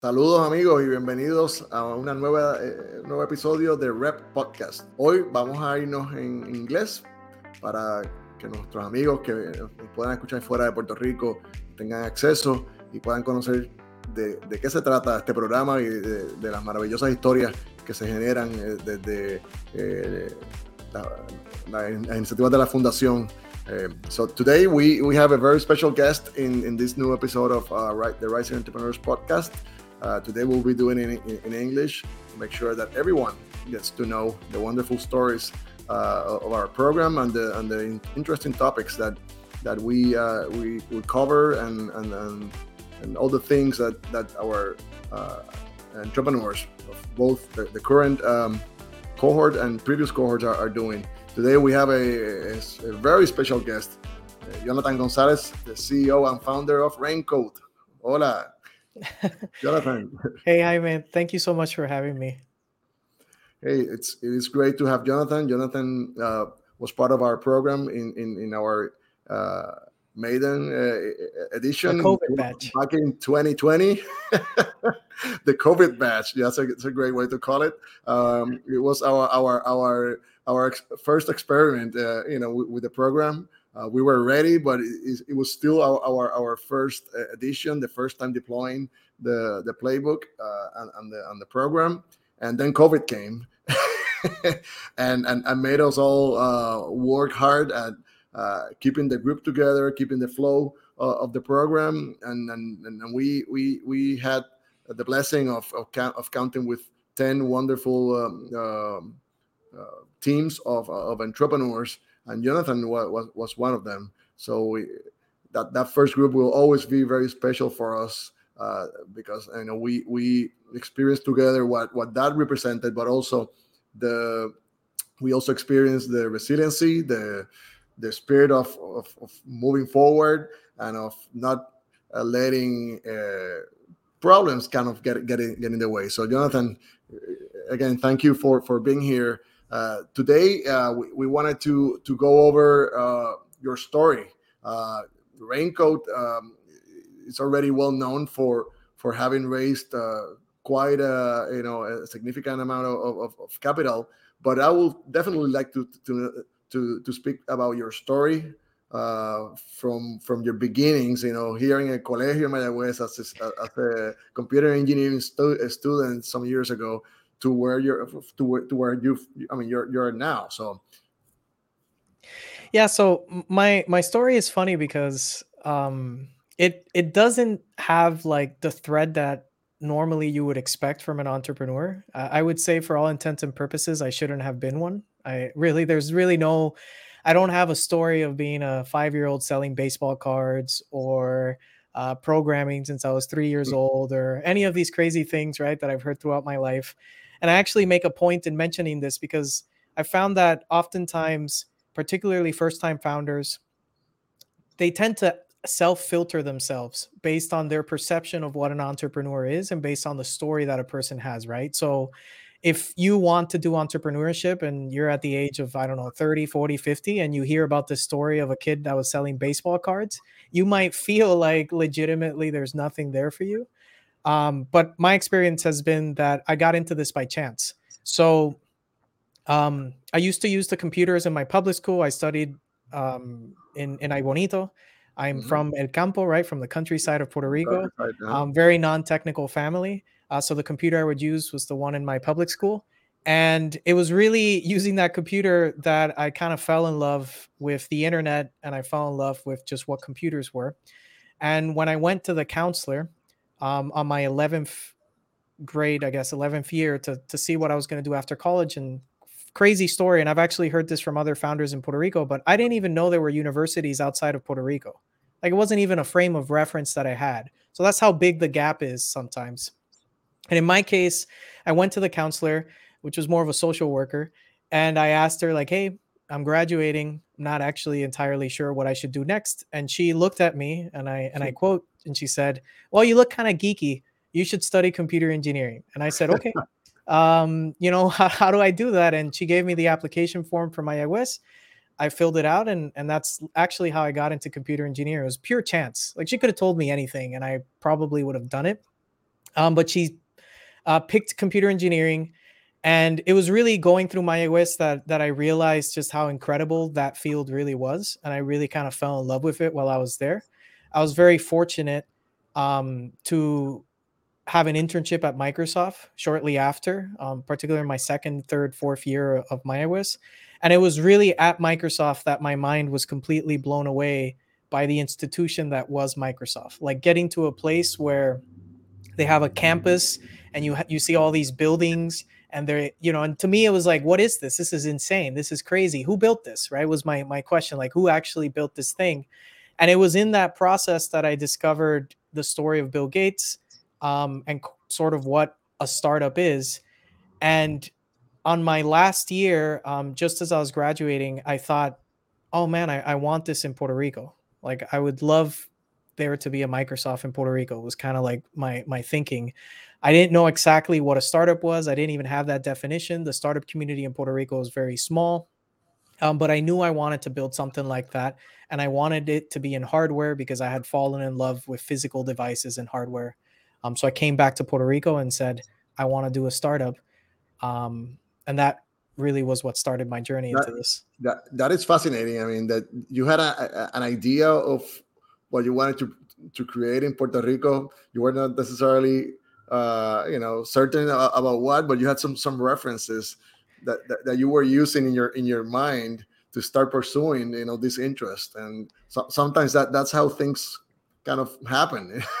Saludos amigos y bienvenidos a nueva, eh, nuevo episodio de Rep Podcast. Hoy vamos a irnos en inglés para que nuestros amigos que puedan escuchar fuera de Puerto Rico tengan acceso y puedan conocer de, qué se trata este programa y de, las maravillosas historias que se generan eh, desde eh, la, la, la, iniciativa de la fundación. Uh, so today we, we have a very special guest in, in this new episode of uh, the Rising Entrepreneurs podcast. Uh, today we'll be doing it in, in, English to make sure that everyone gets to know the wonderful stories uh, of our program and the and the interesting topics that that we uh, we, we cover and, and and, and all the things that that our uh, entrepreneurs of both the, the current um, cohort and previous cohorts are, are, doing. Today we have a, a, a very special guest, uh, Jonathan Gonzalez, the CEO and founder of Raincoat. Hola. Jonathan. hey, hi, man. Thank you so much for having me. Hey, it's it is great to have Jonathan. Jonathan uh, was part of our program in in, in our uh, maiden uh, edition COVID batch back in 2020. the COVID batch, yeah, that's a, it's a great way to call it. Um, it was our our our our first experiment, uh, you know, with, with the program. Uh, we were ready, but it, it was still our, our, our first uh, edition, the first time deploying the the playbook uh, and, and the and the program, and then COVID came, and, and and made us all uh, work hard at uh, keeping the group together, keeping the flow uh, of the program, and, and and we we we had the blessing of of, of counting with ten wonderful um, um teams of of entrepreneurs and Jonathan was, was, one of them. So we, that that first group will always be very special for us uh, because you know we we experienced together what what that represented, but also the we also experienced the resiliency, the the spirit of of, of moving forward and of not uh, letting uh, problems kind of get get in, get in the way. So Jonathan, again, thank you for for being here. Uh, today, uh, we, we, wanted to to go over uh, your story. Uh, Raincoat um, is already well known for for having raised uh, quite a you know a significant amount of, of, of, capital. But I will definitely like to to to, to speak about your story from from your beginnings. You know, here in a Colegio Mayagüez as a, as a computer engineering stu- student some years ago to where you're to where, to where you I mean you're you're now. So yeah, so my my story is funny because um it it doesn't have like the thread that normally you would expect from an entrepreneur. Uh, I would say for all intents and purposes I shouldn't have been one. I really there's really no I don't have a story of being a 5-year-old selling baseball cards or uh, programming since I was three years mm. old, or any of these crazy things, right, that I've heard throughout my life. And I actually make a point in mentioning this because I found that oftentimes, particularly first time founders, they tend to self filter themselves based on their perception of what an entrepreneur is and based on the story that a person has, right? So if you want to do entrepreneurship and you're at the age of i don't know 30 40 50 and you hear about the story of a kid that was selling baseball cards you might feel like legitimately there's nothing there for you um, but my experience has been that I got into this by chance. So um, I used to use the computers in my public school. I studied um, in in Aibonito. I'm mm-hmm. from El Campo, right, from the countryside of Puerto Rico. Um, very non-technical family. Uh, so the computer I would use was the one in my public school, and it was really using that computer that I kind of fell in love with the internet, and I fell in love with just what computers were. And when I went to the counselor, um, on my 11th grade, I guess 11th year to to see what I was going to do after college and crazy story and I've actually heard this from other founders in Puerto Rico, but I didn't even know there were universities outside of Puerto Rico. Like it wasn't even a frame of reference that I had. So that's how big the gap is sometimes. And in my case, I went to the counselor, which was more of a social worker, and I asked her like, "Hey, I'm graduating, not actually entirely sure what I should do next." And she looked at me and I and I quote, and she said, "Well, you look kind of geeky. You should study computer engineering." And I said, "Okay." um, you know, how, how, do I do that? And she gave me the application form for Mayagüez. I filled it out, and and that's actually how I got into computer engineering. It was pure chance. Like she could have told me anything, and I probably would have done it. Um, but she uh, picked computer engineering, and it was really going through Mayagüez that that I realized just how incredible that field really was, and I really kind of fell in love with it while I was there. I was very fortunate um, to have an internship at Microsoft shortly after, um, particularly my second, third, fourth year of Mayagüez. And it was really at Microsoft that my mind was completely blown away by the institution that was Microsoft. Like getting to a place where they have a campus and you you see all these buildings and they're you know and to me it was like what is this? This is insane. This is crazy. Who built this? Right? Was my my question. Like who actually built this thing and it was in that process that i discovered the story of bill gates um, and sort of what a startup is and on my last year um, just as i was graduating i thought oh man I, I want this in puerto rico like i would love there to be a microsoft in puerto rico was kind of like my my thinking I didn't know exactly what a startup was. I didn't even have that definition. The startup community in Puerto Rico is very small. Um, but I knew I wanted to build something like that. And I wanted it to be in hardware because I had fallen in love with physical devices and hardware. Um, so I came back to Puerto Rico and said, I want to do a startup. Um, and that really was what started my journey that, into this. That, that is fascinating. I mean, that you had a, a, an idea of what you wanted to, to create in Puerto Rico. You were not necessarily uh, you know, certain about what, but you had some some references that, that, that you were using in your in your mind to start pursuing, you know, this interest. And so, sometimes that that's how things kind of happen.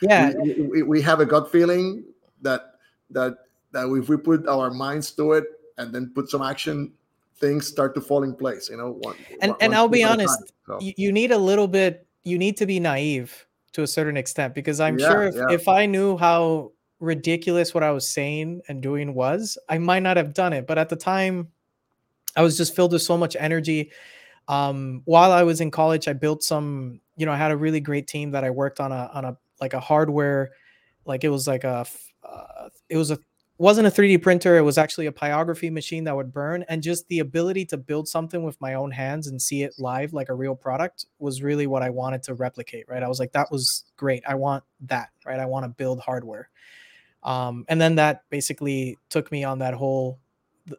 Yeah, we, we, we have a gut feeling that that that if we put our minds to it and then put some action things start to fall in place you know one, and one, and i'll be honest time, so. you, you need a little bit you need to be naive to a certain extent because I'm Yeah, sure if, yeah. if I knew how ridiculous what I was saying and doing was, I might not have done it. But at the time, I was just filled with so much energy. Um, while I was in college, I built some, you know, I had a really great team that I worked on a on a like a hardware, like it was like a, uh, it was a wasn't a 3D printer. It was actually a pyrography machine that would burn. And just the ability to build something with my own hands and see it live like a real product was really what I wanted to replicate. Right. I was like, that was great. I want that. Right. I want to build hardware. Um, and then that basically took me on that whole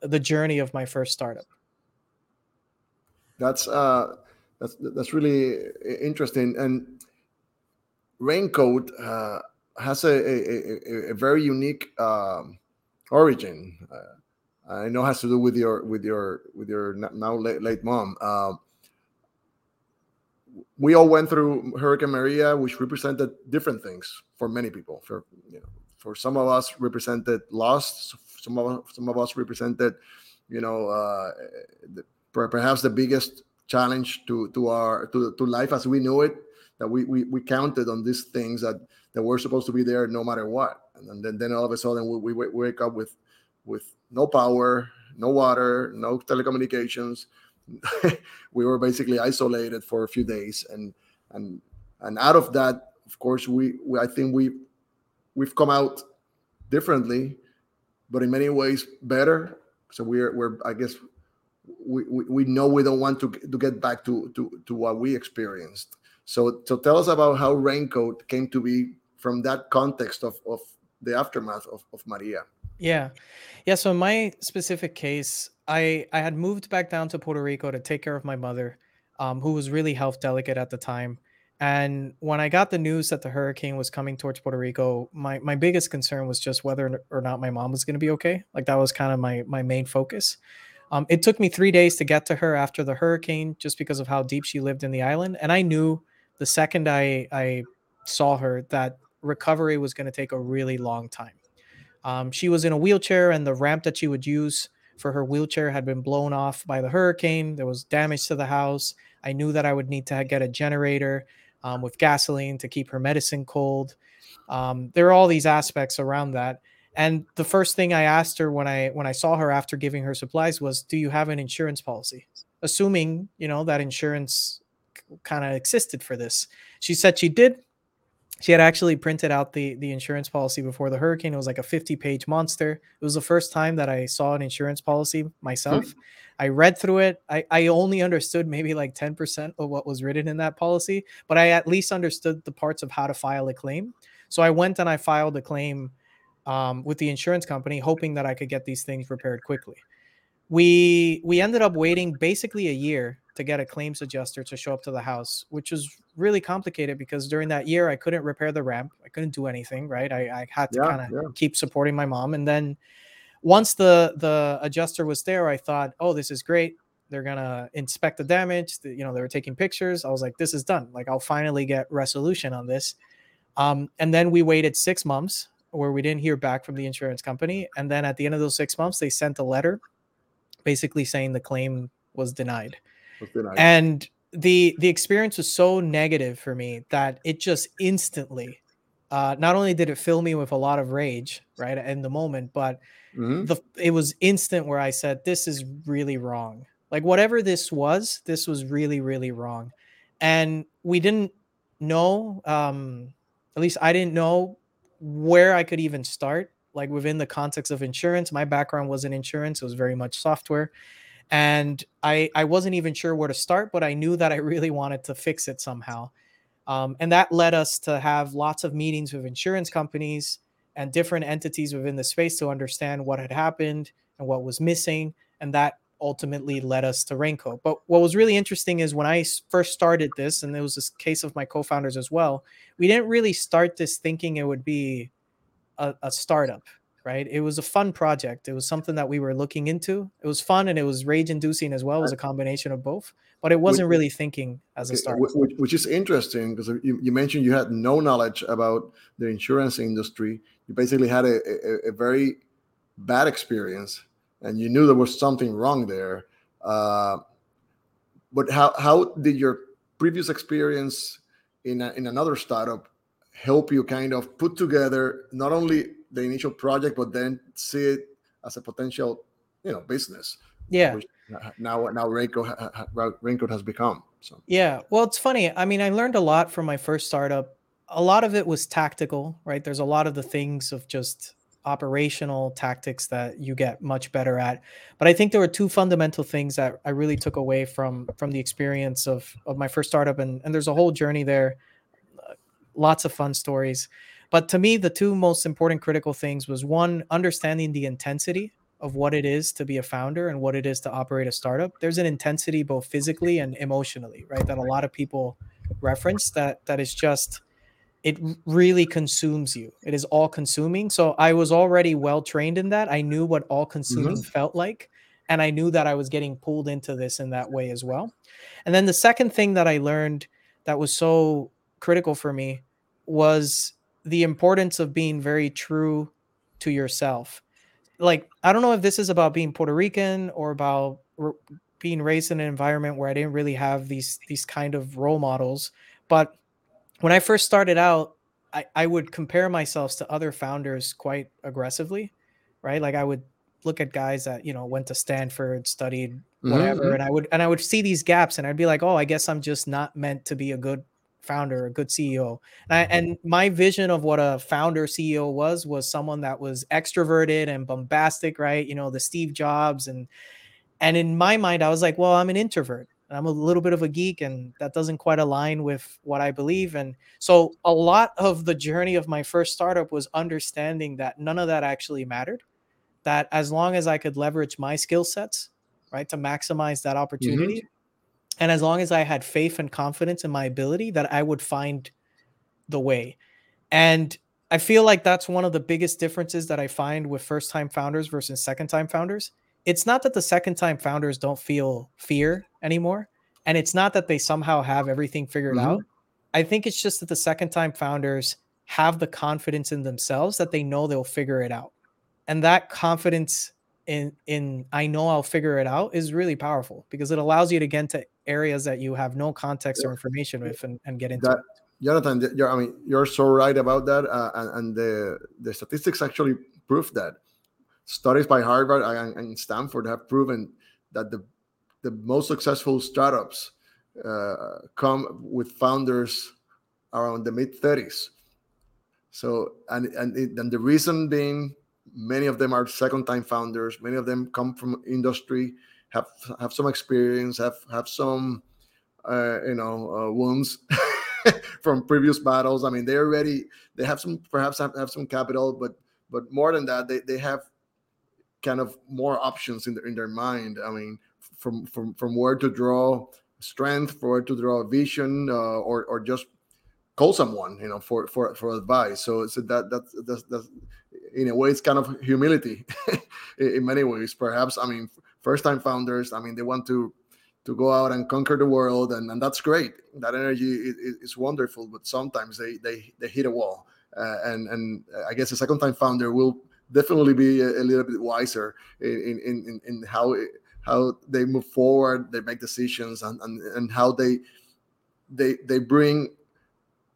the journey of my first startup. That's uh, that's that's really interesting. And Raincoat uh, has a, a, a, very unique um, origin. Uh, I know it has to do with your with your with your now late, late mom. Uh, we all went through Hurricane Maria, which represented different things for many people. For you know, for some of us, represented loss. Some of some of us represented, you know, uh, the, perhaps the biggest challenge to to our to, to life as we knew it. That we, we we counted on these things that that were supposed to be there no matter what, and then then all of a sudden we, we wake up with with no power, no water, no telecommunications. we were basically isolated for a few days, and and and out of that, of course, we, we I think we we've come out differently, but in many ways better. So we're we're I guess we, we, we know we don't want to to get back to to to what we experienced. So so tell us about how Raincoat came to be from that context of of the aftermath of, of Maria. Yeah. Yeah. So in my specific case, I I had moved back down to Puerto Rico to take care of my mother, um, who was really health delicate at the time. And when I got the news that the hurricane was coming towards Puerto Rico, my my biggest concern was just whether or not my mom was going to be okay. Like that was kind of my my main focus. Um, it took me three days to get to her after the hurricane, just because of how deep she lived in the island. And I knew the second I I saw her that recovery was going to take a really long time. Um, she was in a wheelchair, and the ramp that she would use for her wheelchair had been blown off by the hurricane. There was damage to the house. I knew that I would need to get a generator um, with gasoline to keep her medicine cold. Um, there are all these aspects around that. And the first thing I asked her when I when I saw her after giving her supplies was, "Do you have an insurance policy?" Assuming you know that insurance kind of existed for this. She said she did, she had actually printed out the the insurance policy before the hurricane. It was like a 50 page monster. It was the first time that I saw an insurance policy myself. Mm-hmm. I read through it. I, I only understood maybe like 10% of what was written in that policy, but I at least understood the parts of how to file a claim. So I went and I filed a claim um, with the insurance company, hoping that I could get these things repaired quickly. We we ended up waiting basically a year to get a claims adjuster to show up to the house, which was really complicated because during that year I couldn't repair the ramp, I couldn't do anything. Right, I, I had to yeah, kind of yeah. keep supporting my mom, and then once the the adjuster was there, I thought, oh, this is great. They're gonna inspect the damage. The, you know, they were taking pictures. I was like, this is done. Like, I'll finally get resolution on this. Um, and then we waited six months where we didn't hear back from the insurance company. And then at the end of those six months, they sent a letter basically saying the claim was denied. And the the experience was so negative for me that it just instantly uh, not only did it fill me with a lot of rage right in the moment but mm-hmm. the it was instant where i said this is really wrong like whatever this was this was really really wrong and we didn't know um at least i didn't know where I could even start, like within the context of insurance. My background was in insurance, it was very much software. And I, I wasn't even sure where to start, but I knew that I really wanted to fix it somehow. Um, and that led us to have lots of meetings with insurance companies and different entities within the space to understand what had happened and what was missing. And that ultimately led us to Raincoat. But what was really interesting is when I first started this, and it was this case of my co-founders as well, we didn't really start this thinking it would be a, a, startup, right? It was a fun project. It was something that we were looking into. It was fun and it was rage-inducing as well. It was a combination of both, but it wasn't which, really thinking as a startup. Which, which is interesting because you, you, mentioned you had no knowledge about the insurance industry. You basically had a, a, a very bad experience and you knew there was something wrong there. Uh, but how how did your previous experience in a, in another startup help you kind of put together not only the initial project but then see it as a potential you know business? Yeah. Now now Raincoat Raincoat has become. So yeah, well, it's funny. I mean, I learned a lot from my first startup. A lot of it was tactical, right? There's a lot of the things of just operational tactics that you get much better at. But I think there were two fundamental things that I really took away from from the experience of of my first startup, and and there's a whole journey there, uh, lots of fun stories. But to me, the two most important critical things was one, understanding the intensity of what it is to be a founder and what it is to operate a startup. There's an intensity both physically and emotionally, right? That a lot of people reference that that is just it really consumes you. It is all consuming. So I was already well trained in that. I knew what all consuming mm-hmm. felt like. And I knew that I was getting pulled into this in that way as well. And then the second thing that I learned that was so critical for me was the importance of being very true to yourself. Like, I don't know if this is about being Puerto Rican or about r- being raised in an environment where I didn't really have these these kind of role models, but when I first started out, I, I would compare myself to other founders quite aggressively, right? Like I would look at guys that you know went to Stanford, studied whatever, mm-hmm. and I would and I would see these gaps, and I'd be like, oh, I guess I'm just not meant to be a good founder, a good CEO. And, I, and my vision of what a founder CEO was was someone that was extroverted and bombastic, right? You know, the Steve Jobs and and in my mind, I was like, well, I'm an introvert. I'm a little bit of a geek, and that doesn't quite align with what I believe. And so, a lot of the journey of my first startup was understanding that none of that actually mattered. That as long as I could leverage my skill sets, right, to maximize that opportunity, mm-hmm. And as long as I had faith and confidence in my ability, that I would find the way. And I feel like that's one of the biggest differences that I find with first time founders versus second time founders it's not that the second time founders don't feel fear anymore. And it's not that they somehow have everything figured mm-hmm. out. I think it's just that the second time founders have the confidence in themselves that they know they'll figure it out. And that confidence in in I know I'll figure it out is really powerful because it allows you to get into areas that you have no context or information with and, and get into. That, Jonathan, I mean, you're so right about that, uh, and, and the the statistics actually prove that. Studies by Harvard and, and Stanford have proven that the the most successful startups uh, come with founders around the mid 30s. So and and, it, and the reason being, many of them are second time founders. Many of them come from industry, have have some experience, have have some uh, you know uh, wounds from previous battles. I mean, they're already they have some perhaps have, have some capital, but but more than that, they, they have kind of more options in their in their mind. I mean, from from from where to draw strength, for where to draw a vision, uh, or or just call someone, you know, for for for advice. So so that that's that's, that's in a way it's kind of humility in many ways. Perhaps I mean, first time founders. I mean, they want to to go out and conquer the world, and, and that's great. That energy is, is wonderful, but sometimes they they they hit a wall. Uh, and and I guess a second time founder will definitely be a, a little bit wiser in in, in, in how how they move forward, they make decisions, and, and and how they they they bring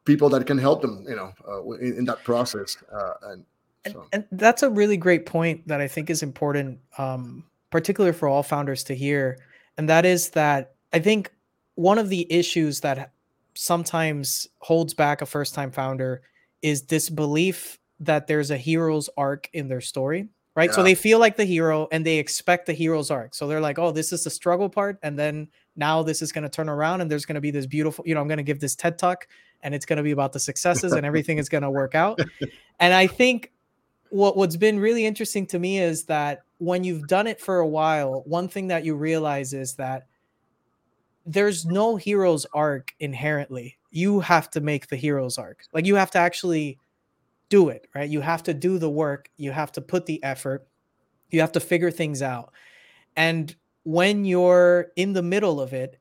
people that can help them, you know, uh, in, in, that process. Uh, and, so. and, and that's a really great point that I think is important, um, particularly for all founders to hear, and that is that I think one of the issues that sometimes holds back a first time founder is this belief that there's a hero's arc in their story right yeah. so they feel like the hero and they expect the hero's arc so they're like oh this is the struggle part and then now this is going to turn around and there's going to be this beautiful you know i'm going to give this ted talk and it's going to be about the successes and everything is going to work out and i think what what's been really interesting to me is that when you've done it for a while one thing that you realize is that there's no hero's arc inherently you have to make the hero's arc. Like you have to actually do it, right? You have to do the work, you have to put the effort, you have to figure things out. And when you're in the middle of it,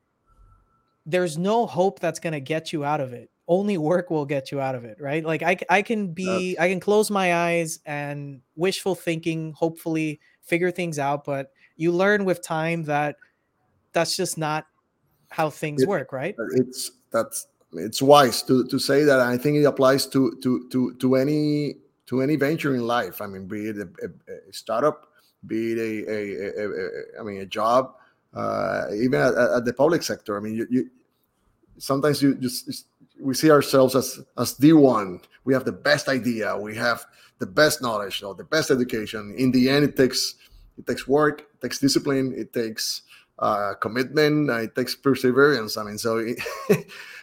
there's no hope that's going to get you out of it. Only work will get you out of it, right? Like I, I can be. I can close my eyes and wishful thinking, hopefully figure things out. But you learn with time that that's just not how things it, work, right? It's that's it's wise to, to say that. I think it applies to to to to any to any venture in life. I mean, be it a, a, a startup, be it a, a, a, I mean a job, uh, even at, at, the public sector. I mean, you, you sometimes you just we see ourselves as as the one. We have the best idea. We have the best knowledge or the best education. In the end, it takes it takes work, it takes discipline, it takes uh, commitment. Uh, it takes perseverance. I mean, so it,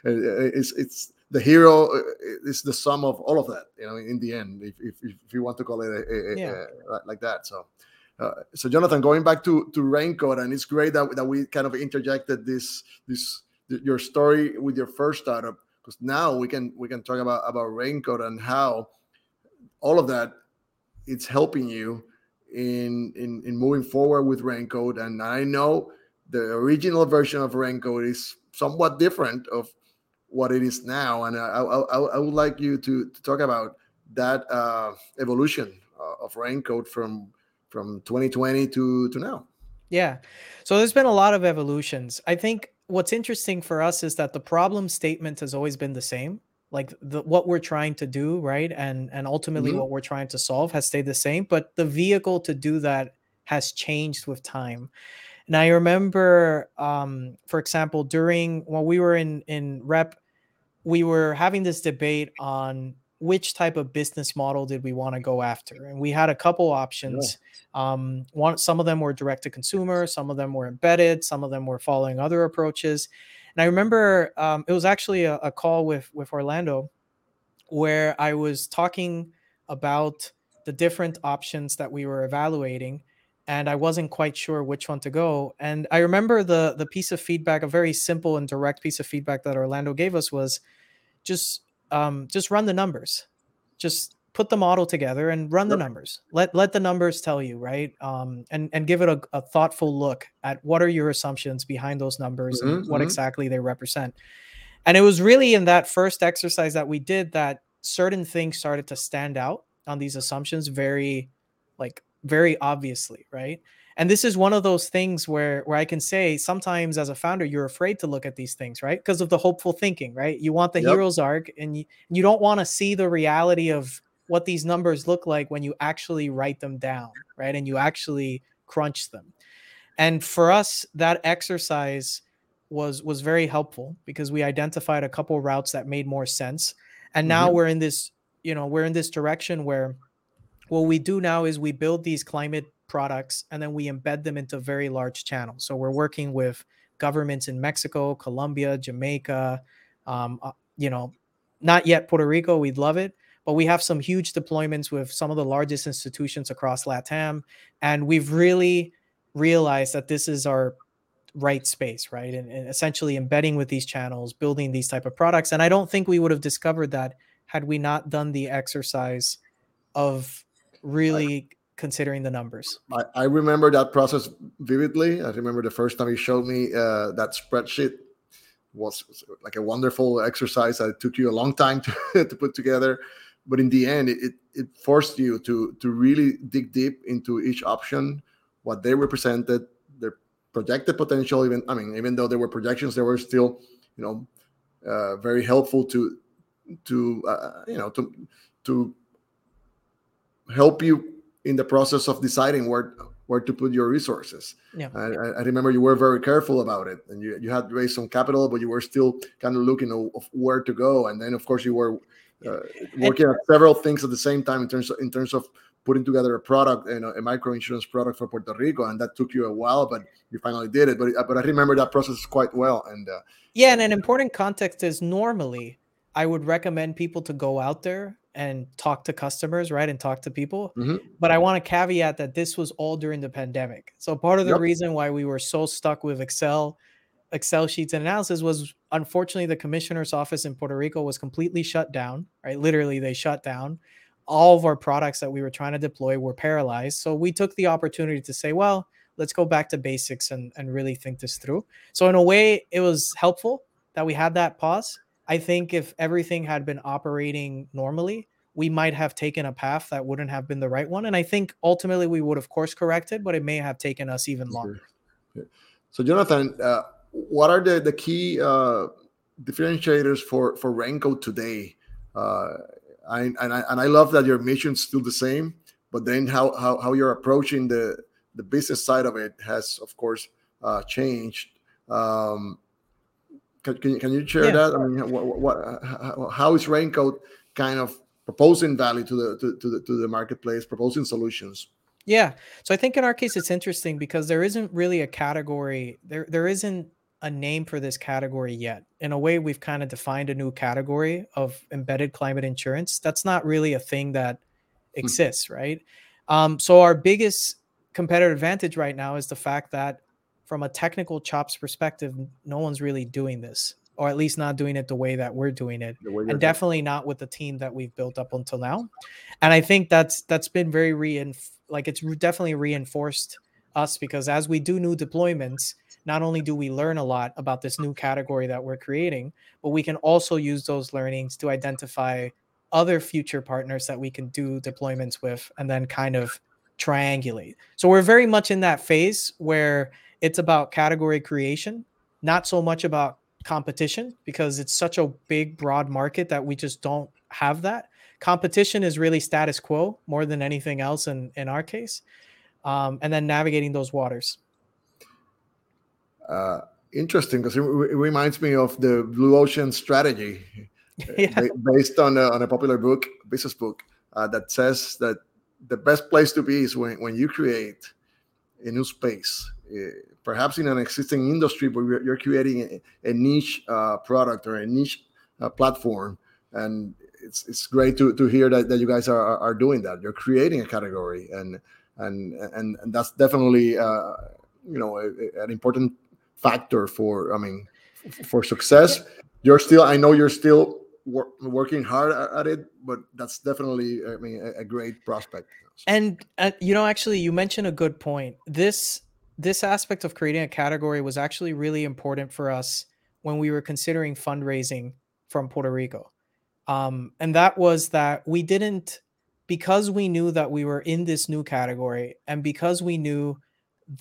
it's it's the hero uh, is the sum of all of that. You know, in the end, if if, if you want to call it a, a, yeah. a, like that. So. Uh, so Jonathan, going back to to Raincoat, and it's great that, that we kind of interjected this this your story with your first startup because now we can we can talk about about Raincoat and how all of that it's helping you in in in moving forward with Raincoat. And I know the original version of Raincoat is somewhat different of what it is now. And I, I, I would like you to, to talk about that uh, evolution uh, of Raincoat from from 2020 to to now. Yeah. So there's been a lot of evolutions. I think what's interesting for us is that the problem statement has always been the same. Like the what we're trying to do, right? And and ultimately mm-hmm. what we're trying to solve has stayed the same, but the vehicle to do that has changed with time. And I remember, um, for example, during when we were in in rep, we were having this debate on which type of business model did we want to go after, and we had a couple options. Yeah. Um, one, some of them were direct to consumer, some of them were embedded, some of them were following other approaches. And I remember um, it was actually a, a call with with Orlando where I was talking about the different options that we were evaluating and I wasn't quite sure which one to go. And I remember the the piece of feedback, a very simple and direct piece of feedback that Orlando gave us was just um, just run the numbers, just put the model together and run the numbers. Let let the numbers tell you, right? Um, and and give it a, a, thoughtful look at what are your assumptions behind those numbers mm-hmm, and what mm-hmm. exactly they represent. And it was really in that first exercise that we did that certain things started to stand out on these assumptions very like very obviously, right? And this is one of those things where where I can say sometimes as a founder you're afraid to look at these things, right? Because of the hopeful thinking, right? You want the yep. hero's arc and you, you don't want to see the reality of what these numbers look like when you actually write them down, right? And you actually crunch them. And for us that exercise was was very helpful because we identified a couple routes that made more sense. And now mm-hmm. we're in this, you know, we're in this direction where what we do now is we build these climate products and then we embed them into very large channels. So we're working with governments in Mexico, Colombia, Jamaica, um, uh, you know, not yet Puerto Rico. We'd love it, but we have some huge deployments with some of the largest institutions across LATAM, and we've really realized that this is our right space, right? And, and essentially embedding with these channels, building these type of products. And I don't think we would have discovered that had we not done the exercise of really considering the numbers. I, I, remember that process vividly. I remember the first time you showed me uh, that spreadsheet was, was, like a wonderful exercise. It took you a long time to, to put together, but in the end, it, it forced you to to really dig deep into each option, what they represented, their projected potential. Even I mean, even though there were projections, they were still, you know, uh, very helpful to to uh, you know to to help you in the process of deciding where where to put your resources. Yeah. I, I, remember you were very careful about it, and you, you had raised some capital, but you were still kind of looking of where to go. And then, of course, you were uh, working on several things at the same time in terms of in terms of putting together a product, you know, a micro insurance product for Puerto Rico, and that took you a while, but you finally did it. But but I remember that process quite well. And uh, yeah, and an important context is normally I would recommend people to go out there and talk to customers, right? And talk to people. Mm-hmm. But I want to caveat that this was all during the pandemic. So part of the yep. reason why we were so stuck with Excel, Excel sheets and analysis was unfortunately the commissioner's office in Puerto Rico was completely shut down, right? Literally, they shut down. All of our products that we were trying to deploy were paralyzed. So we took the opportunity to say, well, let's go back to basics and, and really think this through. So in a way, it was helpful that we had that pause I think if everything had been operating normally, we might have taken a path that wouldn't have been the right one. And I think ultimately we would have course corrected, but it may have taken us even longer. So, Jonathan, uh, what are the, the key uh, differentiators for, for Raincoat today? Uh, I, and, I, and I love that your mission is still the same, but then how, how, how you're approaching the, the business side of it has, of course, uh, changed. Um, can, can, you, can you share yeah. that? I mean, what, what, how is Raincoat kind of proposing value to the to, to the to the marketplace, proposing solutions? Yeah. So I think in our case it's interesting because there isn't really a category. There there isn't a name for this category yet. In a way, we've kind of defined a new category of embedded climate insurance. That's not really a thing that hmm. exists, right? Um, so our biggest competitive advantage right now is the fact that from a technical chops perspective, no one's really doing this, or at least not doing it the way that we're doing it, and definitely not with the team that we've built up until now. And I think that's that's been very reinf- like it's definitely reinforced us because as we do new deployments, not only do we learn a lot about this new category that we're creating, but we can also use those learnings to identify other future partners that we can do deployments with and then kind of triangulate. So we're very much in that phase where it's about category creation, not so much about competition because it's such a big, broad market that we just don't have that. Competition is really status quo more than anything else in, in our case. Um, and then navigating those waters. Uh, interesting because it, it, reminds me of the blue ocean strategy yeah. based on a, on a popular book business book uh, that says that the best place to be is when, when you create a new space perhaps in an existing industry, but you're creating a, a niche uh, product or a niche uh, platform. And it's it's great to, to hear that, that you guys are, are doing that. You're creating a category, and and and, and that's definitely uh, you know a, an important factor for I mean for success. You're still I know you're still wor- working hard at it, but that's definitely I mean a, a great prospect. And uh, you know, actually, you mentioned a good point. This this aspect of creating a category was actually really important for us when we were considering fundraising from Puerto Rico. Um, and that was that we didn't, because we knew that we were in this new category and because we knew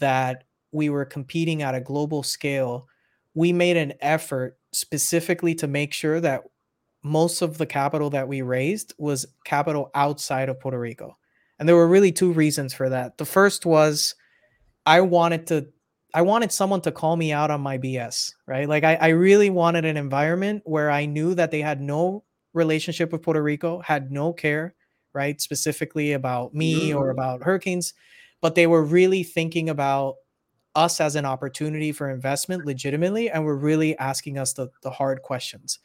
that we were competing at a global scale, we made an effort specifically to make sure that most of the capital that we raised was capital outside of Puerto Rico. And there were really two reasons for that. The first was I wanted to I wanted someone to call me out on my BS, right? Like I, I really wanted an environment where I knew that they had no relationship with Puerto Rico, had no care, right? Specifically about me or mm. about hurricanes, but they were really thinking about us as an opportunity for investment legitimately and were really asking us the, the hard questions.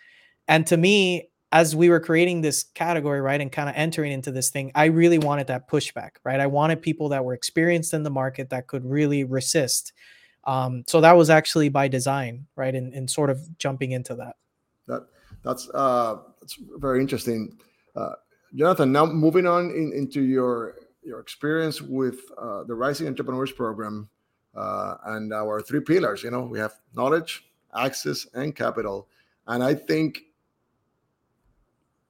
And to me, as we were creating this category, right, and kind of entering into this thing, I really wanted that pushback, right? I wanted people that were experienced in the market that could really resist. Um, so that was actually by design, right, and, sort of jumping into that. That that's uh, that's very interesting, uh, Jonathan. Now moving on in, into your your experience with uh, the Rising Entrepreneurs Program uh, and our three pillars. You know, we have knowledge, access, and capital, and I think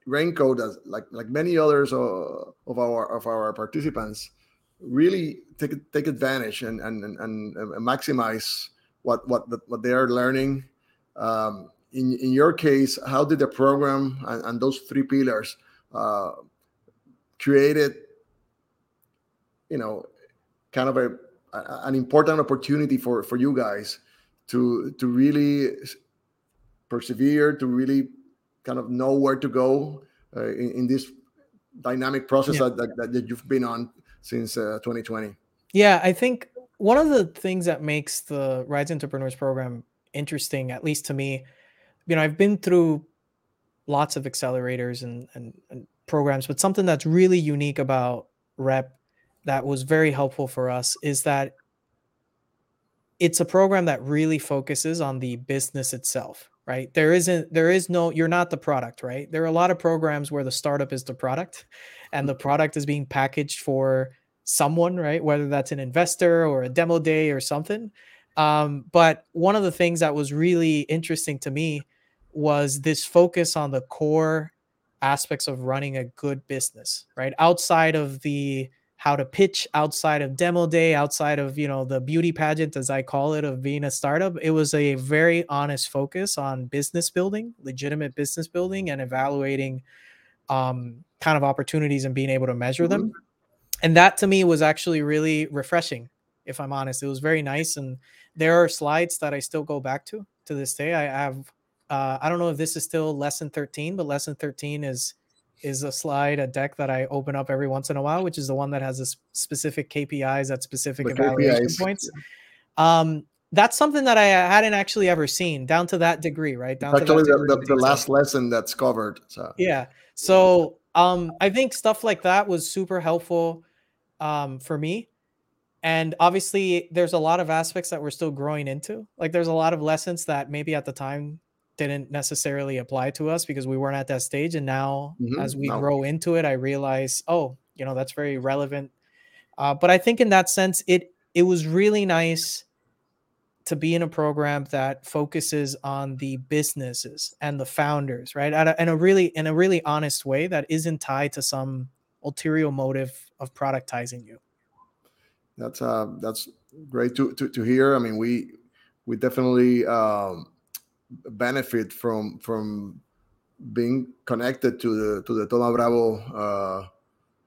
Raincoat does like like many others of, of our of our participants really take take advantage and and and, and maximize what what what they are learning. Um, in in your case, how did the program and, and those three pillars uh, created, you know, kind of a, a, an important opportunity for for you guys to to really persevere, to really kind of know where to go uh, in, in, this dynamic process yeah. that, that, that, you've been on since uh, 2020? Yeah, I think one of the things that makes the Rise Entrepreneurs program interesting, at least to me, you know, I've been through lots of accelerators and, and, and programs, but something that's really unique about Rep that was very helpful for us is that it's a program that really focuses on the business itself right? There isn't there is no you're not the product right? There are a lot of programs where the startup is the product and the product is being packaged for someone right? Whether that's an investor or a demo day or something. Um, but one of the things that was really interesting to me was this focus on the core aspects of running a good business right? Outside of the how to pitch outside of demo day, outside of, you know, the beauty pageant, as I call it, of being a startup. It was a very honest focus on business building, legitimate business building, and evaluating um, kind of opportunities and being able to measure them. Mm-hmm. And that to me was actually really refreshing, if I'm honest. It was very nice. And there are slides that I still go back to to this day. I have, uh, I don't know if this is still lesson 13, but lesson 13 is is a slide, a deck that I open up every once in a while, which is the one that has a specific KPIs at specific the evaluation KPIs. points. Um, that's something that I hadn't actually ever seen down to that degree, right? Down actually the, the, the, last lesson that's covered. So yeah. So um, I think stuff like that was super helpful um, for me. And obviously, there's a lot of aspects that we're still growing into. Like, there's a lot of lessons that maybe at the time didn't necessarily apply to us because we weren't at that stage. And now, mm-hmm. as we no. grow into it, I realize, oh, you know, that's very relevant. Uh, but I think in that sense, it it was really nice to be in a program that focuses on the businesses and the founders, right? A, in a really in a really honest way that isn't tied to some ulterior motive of productizing you. That's uh that's great to to, to hear. I mean, we we definitely um benefit from from being connected to the to the Thoma Bravo uh,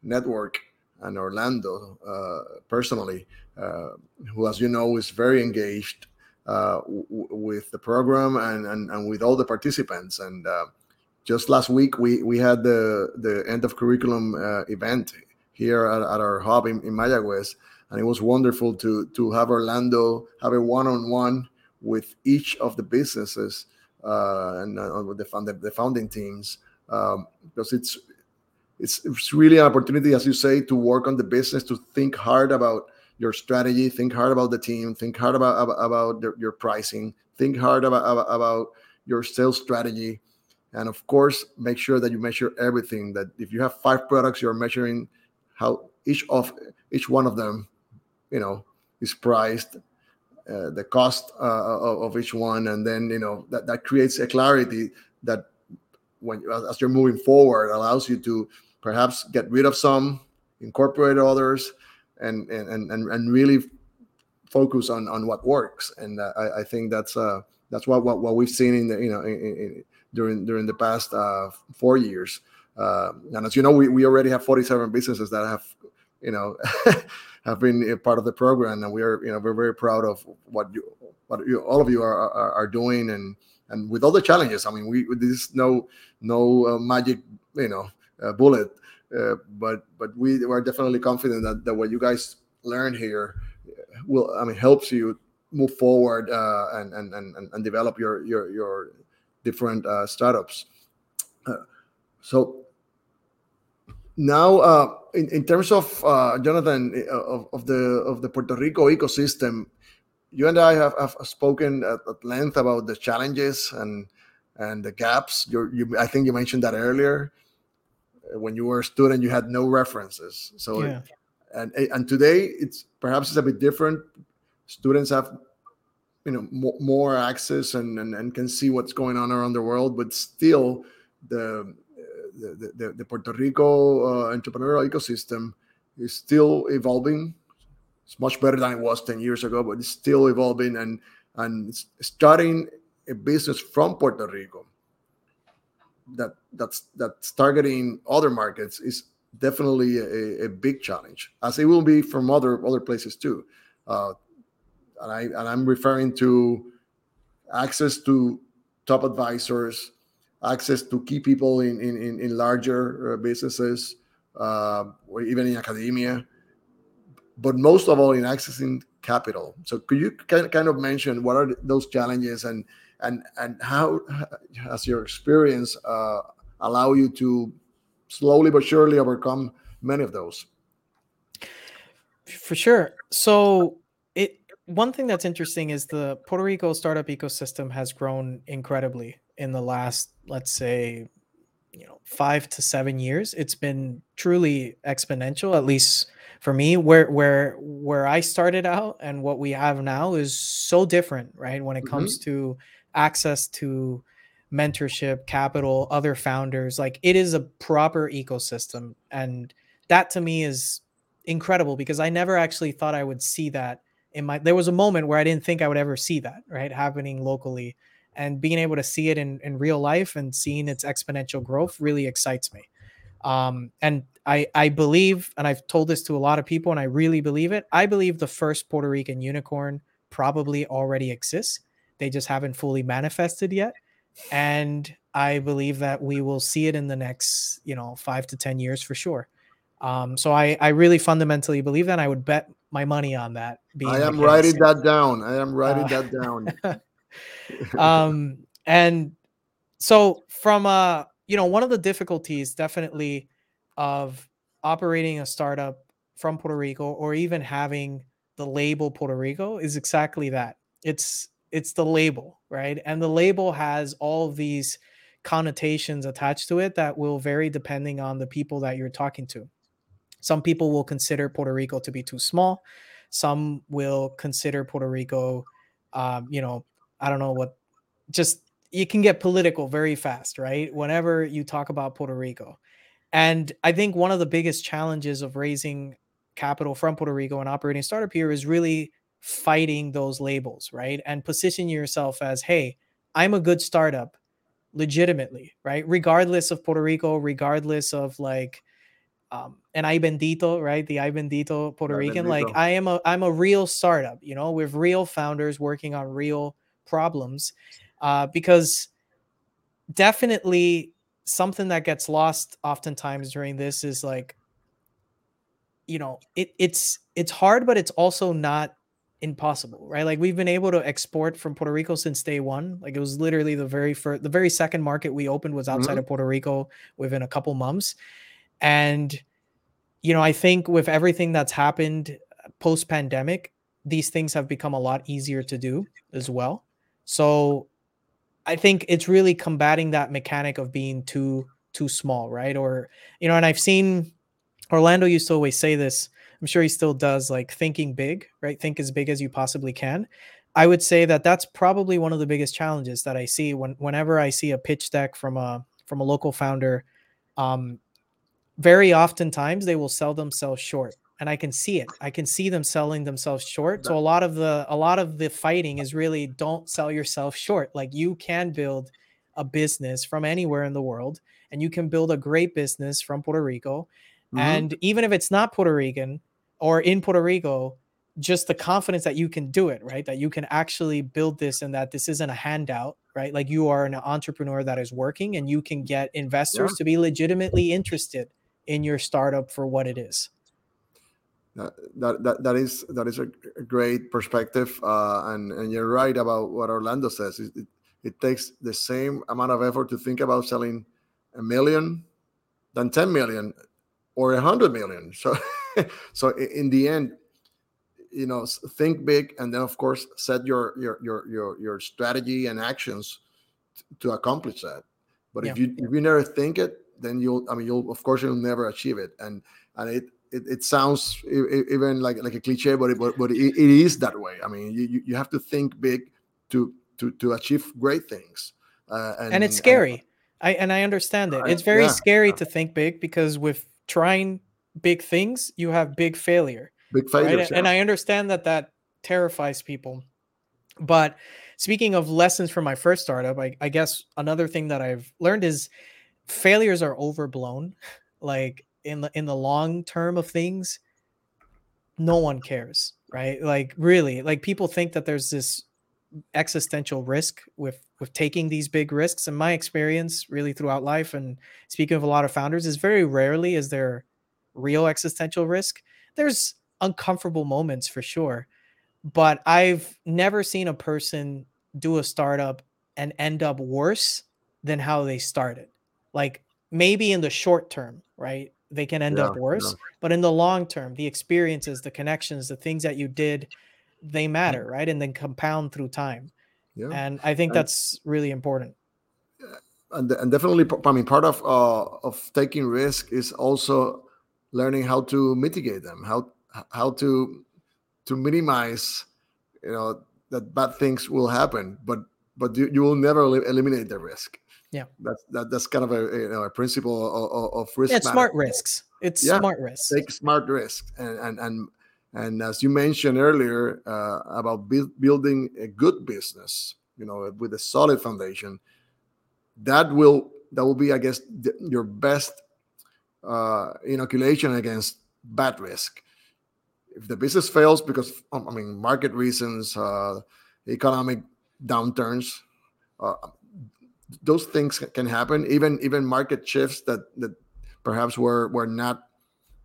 network and Orlando uh, personally, uh, who, as you know, is very engaged uh, w- with the program and, and and with all the participants. And uh, just last week, we we had the the end of curriculum uh, event here at, at our hub in, in Mayagüez, and it was wonderful to to have Orlando have a one on one with each of the businesses uh, and uh, with the, found, the founding teams um, because it's, it's it's really an opportunity, as you say, to work on the business, to think hard about your strategy, think hard about the team, think hard about about, about your pricing, think hard about, about about your sales strategy, and of course, make sure that you measure everything. That if you have five products, you're measuring how each of each one of them, you know, is priced uh, the cost uh, of, of, each one, and then you know that that creates a clarity that when as you're moving forward allows you to perhaps get rid of some, incorporate others, and and and and really focus on on what works. And uh, I, I think that's uh that's what what, what we've seen in the you know in, in, during during the past uh, four years. Uh, and as you know, we, we already have 47 businesses that have you know have been a part of the program, and we are you know we're very proud of what you what you, all of you are, are, are doing, and and with all the challenges. I mean, we this is no no uh, magic you know uh, bullet, uh, but but we are definitely confident that, that what you guys learn here will I mean helps you move forward uh, and, and and and develop your your your different uh, startups. Uh, So now, uh, in, in terms of uh, Jonathan of, of the of the Puerto Rico ecosystem, you and I have, have spoken at, at, length about the challenges and and the gaps. You're, you, I think you mentioned that earlier. When you were a student, you had no references. So, yeah. and and today it's perhaps it's a bit different. Students have you know more, more access and, and and can see what's going on around the world, but still the the, the, Puerto Rico uh, entrepreneurial ecosystem is still evolving it's much better than it was 10 years ago, but it's still evolving and and starting a business from Puerto Rico that that's that's targeting other markets is definitely a, a big challenge, as it will be from other other places too. Uh, and I and I'm referring to access to top advisors, access to key people in in, in larger uh, businesses, uh, or even in academia but most of all in accessing capital. So could you kind of mention what are those challenges and and and how has your experience uh, allow you to slowly but surely overcome many of those? For sure. So it one thing that's interesting is the Puerto Rico startup ecosystem has grown incredibly in the last, let's say, you know, five to seven years. It's been truly exponential, at least for me where where where i started out and what we have now is so different right when it mm-hmm. comes to access to mentorship capital other founders like it is a proper ecosystem and that to me is incredible because i never actually thought i would see that in my there was a moment where i didn't think i would ever see that right happening locally and being able to see it in, in real life and seeing its exponential growth really excites me um, and I, I believe, and I've told this to a lot of people, and I really believe it. I believe the first Puerto Rican unicorn probably already exists. They just haven't fully manifested yet. And I believe that we will see it in the next, you know, five to 10 years for sure. Um, so I, I really fundamentally believe that. I would bet my money on that. I am writing that down. I am writing uh, that down. um, and so from uh, you know, one of the difficulties definitely of operating a startup from Puerto Rico or even having the label Puerto Rico is exactly that. It's it's the label, right? And the label has all these connotations attached to it that will vary depending on the people that you're talking to. Some people will consider Puerto Rico to be too small. Some will consider Puerto Rico, um, you know, I don't know what, just you can get political very fast, right? Whenever you talk about Puerto Rico. And I think one of the biggest challenges of raising capital from Puerto Rico and operating startup here is really fighting those labels, right? And positioning yourself as, hey, I'm a good startup legitimately, right? Regardless of Puerto Rico, regardless of like um an ay bendito, right? The ay bendito Puerto Rican. Like I am a I'm a real startup, you know, with real founders working on real problems. Uh, because definitely something that gets lost oftentimes during this is like you know it it's it's hard but it's also not impossible right like we've been able to export from puerto rico since day one like it was literally the very first the very second market we opened was outside mm-hmm. of puerto rico within a couple months and you know i think with everything that's happened post pandemic these things have become a lot easier to do as well so I think it's really combating that mechanic of being too too small, right? Or you know, and I've seen Orlando used to always say this. I'm sure he still does, like thinking big, right? Think as big as you possibly can. I would say that that's probably one of the biggest challenges that I see when whenever I see a pitch deck from a from a local founder. Um, very oftentimes they will sell themselves short and I can see it. I can see them selling themselves short. So a lot of the a lot of the fighting is really don't sell yourself short. Like you can build a business from anywhere in the world and you can build a great business from Puerto Rico. Mm-hmm. And even if it's not Puerto Rican or in Puerto Rico, just the confidence that you can do it, right? That you can actually build this and that this isn't a handout, right? Like you are an entrepreneur that is working and you can get investors yeah. to be legitimately interested in your startup for what it is that, that, that is that is a great perspective uh, and and you're right about what Orlando says. It, it, it, takes the same amount of effort to think about selling a million than 10 million or 100 million. So so in the end you know think big and then of course set your your your your, your strategy and actions to accomplish that. But yeah. if you if you never think it then you'll i mean you'll of course you'll never achieve it. And and it it, it sounds even like like a cliche but it, but, it, it is that way i mean you you have to think big to to to achieve great things uh, and, and, it's scary and, i and i understand it it's very yeah, scary yeah. to think big because with trying big things you have big failure big failures right? yeah. and i understand that that terrifies people but speaking of lessons from my first startup I, I guess another thing that i've learned is failures are overblown like in the in the long term of things no one cares right? Like really like people think that there's this existential risk with with taking these big risks and my experience really throughout life and speaking of a lot of founders is very rarely is there real existential risk. There's uncomfortable moments for sure but i've never seen a person do a startup and end up worse than how they started. Like maybe in the short term right they can end yeah, up worse. Yeah. But in the long term, the experiences, the connections, the things that you did, they matter, right? And then compound through time. Yeah. And I think and, that's really important. And, and definitely, I mean, part of uh, of taking risk is also learning how to mitigate them, how how to to minimize, you know, that bad things will happen, but but you, you will never eliminate the risk. Yeah, that's that, that's kind of a you know a principle of, of risk. Yeah, it's smart risks. It's yeah, smart risks. Take smart risks, and and and and as you mentioned earlier uh, about building a good business, you know, with a solid foundation, that will that will be, I guess, the, your best uh, inoculation against bad risk. If the business fails because I mean market reasons, uh, economic downturns, uh, those things can happen. Even even market shifts that that perhaps were were not,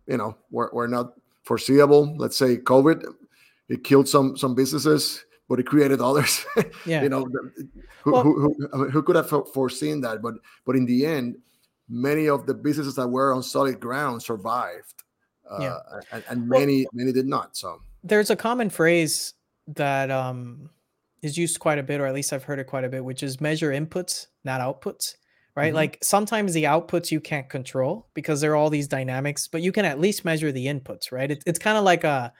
you know, were, were not foreseeable. Let's say COVID, it killed some some businesses, but it created others. Yeah. you know, who, well, who, who, who could have foreseen that? But but in the end, many of the businesses that were on solid ground survived. Uh, yeah. and, and many well, many did not. So there's a common phrase that um is used quite a bit, or at least I've heard it quite a bit, which is measure inputs, not outputs. Right. Mm-hmm. Like sometimes the outputs you can't control because there are all these dynamics, but you can at least measure the inputs, right? It, it's kind of like a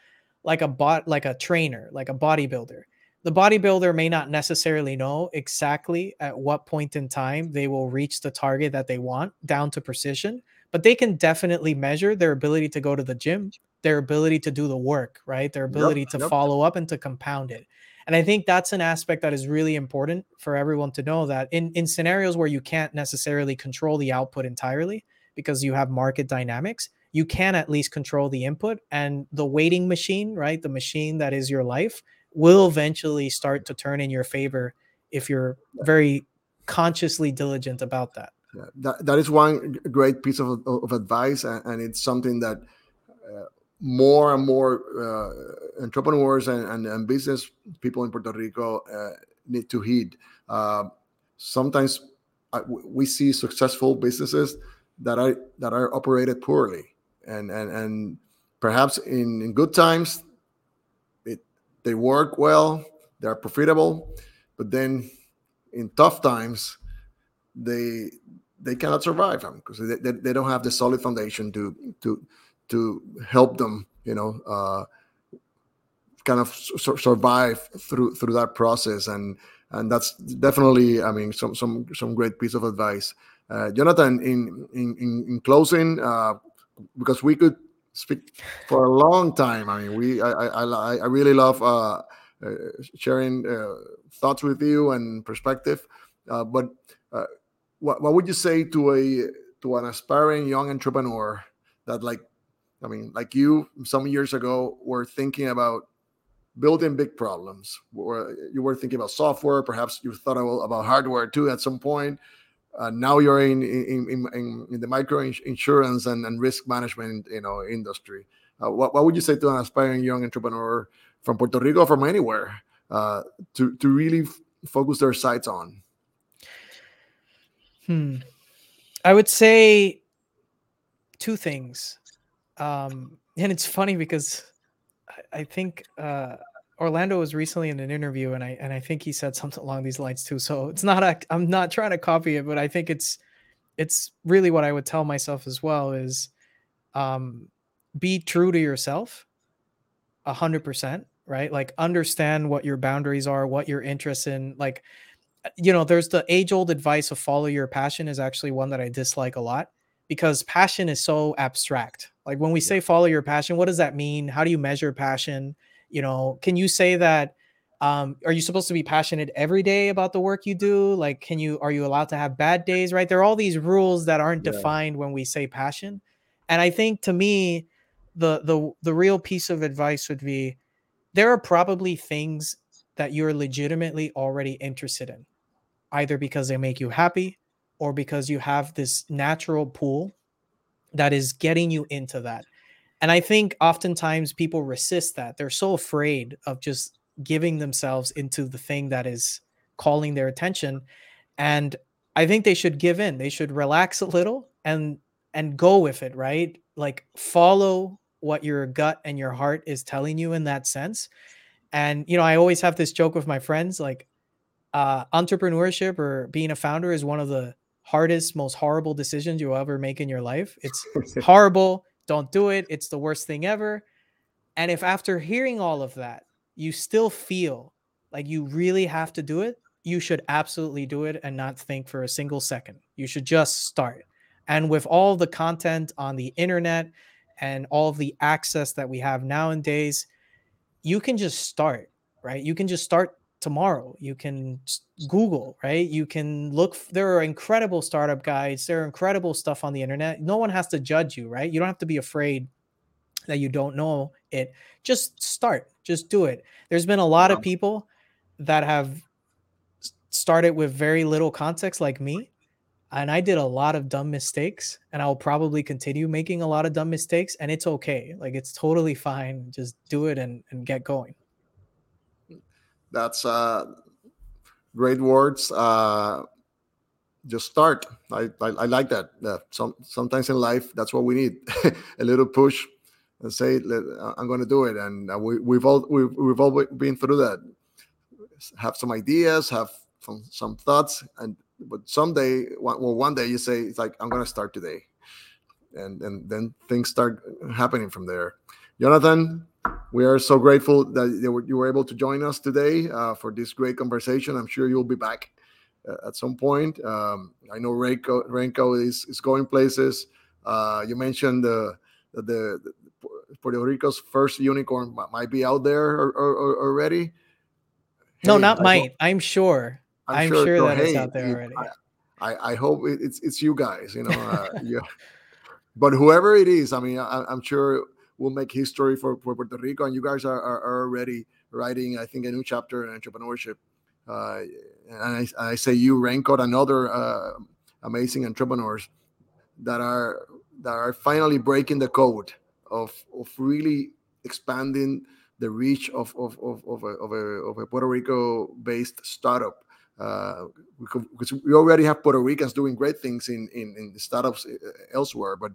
like a bot like a trainer, like a bodybuilder. The bodybuilder may not necessarily know exactly at what point in time they will reach the target that they want down to precision, but they can definitely measure their ability to go to the gym, their ability to do the work, right? Their ability yep, to yep. follow up and to compound it. And I think that's an aspect that is really important for everyone to know that in, in scenarios where you can't necessarily control the output entirely because you have market dynamics, you can at least control the input and the waiting machine, right? The machine that is your life will eventually start to turn in your favor if you're very consciously diligent about that. Yeah, that, that is one great piece of, of advice, and, it's something that uh, more and more uh, entrepreneurs and, and, and, business people in Puerto Rico uh, need to heed. Uh, sometimes I, we see successful businesses that are that are operated poorly, and and and perhaps in, in good times, it they work well, they are profitable, but then in tough times, they they cannot survive because they, they, they don't have the solid foundation to to to help them, you know, uh, kind of su- survive through through that process. And and that's definitely, I mean, some some some great piece of advice. Uh, Jonathan, in in in, closing, uh, because we could speak for a long time. I mean, we I I, I really love uh, uh sharing uh, thoughts with you and perspective. Uh, but what what would you say to a to an aspiring young entrepreneur that like I mean, like you some years ago were thinking about building big problems. You were thinking about software, perhaps you thought about hardware too at some point. Uh, now you're in in, in, in the micro insurance and, and, risk management you know industry. Uh, what, what would you say to an aspiring young entrepreneur from Puerto Rico, from anywhere, uh, to to really f- focus their sights on? Hmm. I would say two things. Um, and it's funny because I, I think uh, Orlando was recently in an interview, and I and I think he said something along these lines too. So it's not a, I'm not trying to copy it, but I think it's it's really what I would tell myself as well is um, be true to yourself, a hundred percent, right? Like understand what your boundaries are, what your interests in, like you know, there's the age old advice of follow your passion is actually one that I dislike a lot because passion is so abstract. Like when we say follow your passion, what does that mean? How do you measure passion? You know, can you say that um, are you supposed to be passionate every day about the work you do? Like, can you are you allowed to have bad days? Right? There are all these rules that aren't yeah. defined when we say passion. And I think to me, the the the real piece of advice would be there are probably things that you're legitimately already interested in either because they make you happy or because you have this natural pull that is getting you into that. And I think oftentimes people resist that. They're so afraid of just giving themselves into the thing that is calling their attention. And I think they should give in. They should relax a little and and go with it, right? Like follow what your gut and your heart is telling you in that sense. And you know, I always have this joke with my friends like uh, entrepreneurship or being a founder is one of the hardest, most horrible decisions you'll ever make in your life. It's horrible. Don't do it. It's the worst thing ever. And if after hearing all of that, you still feel like you really have to do it, you should absolutely do it and not think for a single second. You should just start. And with all the content on the internet and all of the access that we have nowadays, you can just start, right? You can just start tomorrow. You can Google, right? You can look. There are incredible startup guides. There are incredible stuff on the internet. No one has to judge you, right? You don't have to be afraid that you don't know it. Just start. Just do it. There's been a lot of people that have started with very little context, like me. And I did a lot of dumb mistakes, and I'll probably continue making a lot of dumb mistakes, and it's okay. Like it's totally fine. Just do it and, and get going that's uh, great words. Uh, just start. I, I, I like that. Uh, some sometimes in life, that's what we need a little push and say, I'm going to do it. And uh, we, we've all we've, we've all been through that. Have some ideas, have some some thoughts, and but someday, well, one day you say it's like I'm going to start today, and and then things start happening from there. Jonathan, we are so grateful that you were able to join us today uh, for this great conversation. I'm sure you'll be back uh, at some point. Um, I know Raincoat, Raincoat is, is going places. Uh, you mentioned the, the, the, Puerto Rico's first unicorn might be out there or, or, or already. No, not I might. I'm sure. I'm, I'm sure, sure that hey, it's out there already. I, I, hope it's it's you guys. You know, uh, yeah. But whoever it is, I mean, I, I'm sure will make history for, for Puerto Rico. And you guys are, are, are already writing, I think, a new chapter in entrepreneurship. Uh, and I, I, say you, Raincoat, and other uh, amazing entrepreneurs that are that are finally breaking the code of of really expanding the reach of of of, of, a, of, a, of a Puerto Rico based startup. Uh, because we already have Puerto Ricans doing great things in, in, in startups uh, elsewhere, but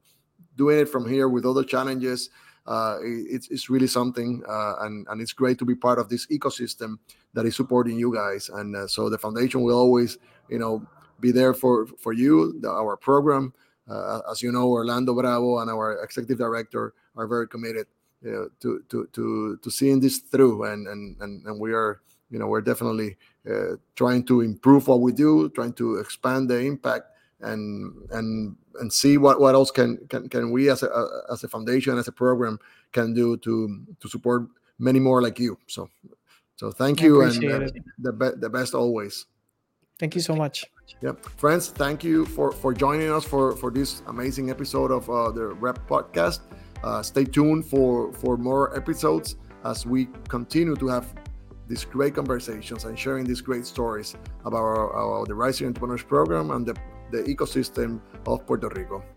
doing it from here with other challenges uh, it's, it's really something uh, and, and it's great to be part of this ecosystem that is supporting you guys. And uh, so the foundation will always you know be there for for you the, our program. Uh, as you know orlando bravo and our executive director are very committed you know, to to to to seeing this through. And and and, and we are you know we're definitely uh, trying to improve what we do trying to expand the impact and and and see what what else can can, can we as a as a foundation as a program can do to to support many more like you. So so thank you and uh, the, be- the best always. Thank you so much. Yep. Friends thank you for for joining us for for this amazing episode of uh, the rep podcast. Uh, stay tuned for for more episodes as we continue to have these great conversations and sharing these great stories about our, our the rising entrepreneurs program and the the ecosystem of Puerto Rico.